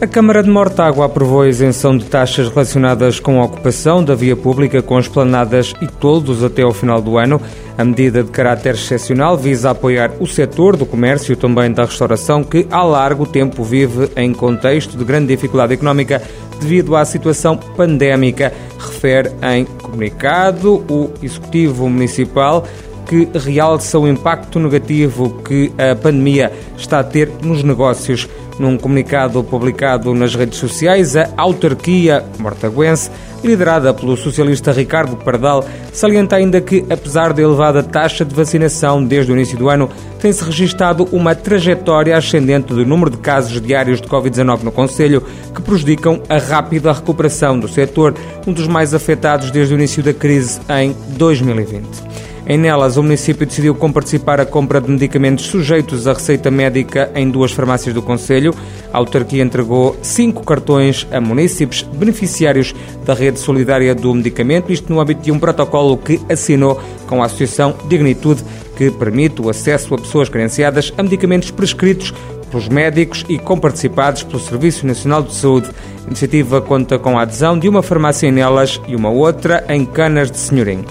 A Câmara de Mortágua aprovou a isenção de taxas relacionadas com a ocupação da via pública com esplanadas e toldos até ao final do ano. A medida de caráter excepcional visa apoiar o setor do comércio e também da restauração, que há largo tempo vive em contexto de grande dificuldade económica devido à situação pandémica, refere em comunicado o Executivo Municipal que realça o impacto negativo que a pandemia está a ter nos negócios. Num comunicado publicado nas redes sociais, a autarquia mortaguense, liderada pelo socialista Ricardo Pardal, salienta ainda que, apesar da elevada taxa de vacinação desde o início do ano, tem-se registado uma trajetória ascendente do número de casos diários de Covid-19 no Conselho, que prejudicam a rápida recuperação do setor, um dos mais afetados desde o início da crise em 2020. Em Nelas, o município decidiu comparticipar a compra de medicamentos sujeitos à receita médica em duas farmácias do Conselho. A autarquia entregou cinco cartões a municípios beneficiários da rede solidária do medicamento, isto no âmbito de um protocolo que assinou com a Associação Dignitude, que permite o acesso a pessoas carenciadas a medicamentos prescritos pelos médicos e comparticipados pelo Serviço Nacional de Saúde. A iniciativa conta com a adesão de uma farmácia em Nelas e uma outra em Canas de Senhorim.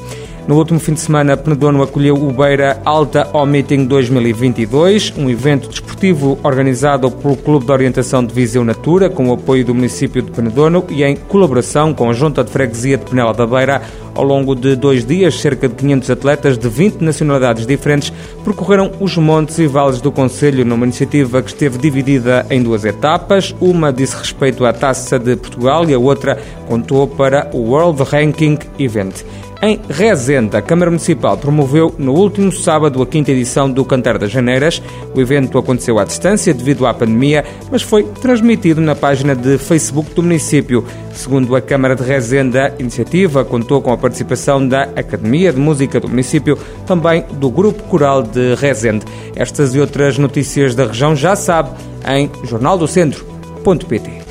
No último fim de semana, Penedono acolheu o Beira Alta ao Meeting 2022, um evento desportivo organizado pelo Clube de Orientação de Viseu Natura, com o apoio do município de Penedono e em colaboração com a Junta de Freguesia de Penela da Beira. Ao longo de dois dias, cerca de 500 atletas de 20 nacionalidades diferentes percorreram os montes e vales do Conselho numa iniciativa que esteve dividida em duas etapas. Uma disse respeito à Taça de Portugal e a outra contou para o World Ranking Event. Em Rezende, a Câmara Municipal promoveu no último sábado a quinta edição do Cantar das Janeiras. O evento aconteceu à distância devido à pandemia, mas foi transmitido na página de Facebook do município. Segundo a Câmara de Rezende, a iniciativa contou com a participação da Academia de Música do município, também do Grupo Coral de Rezende. Estas e outras notícias da região já sabe em jornaldocentro.pt.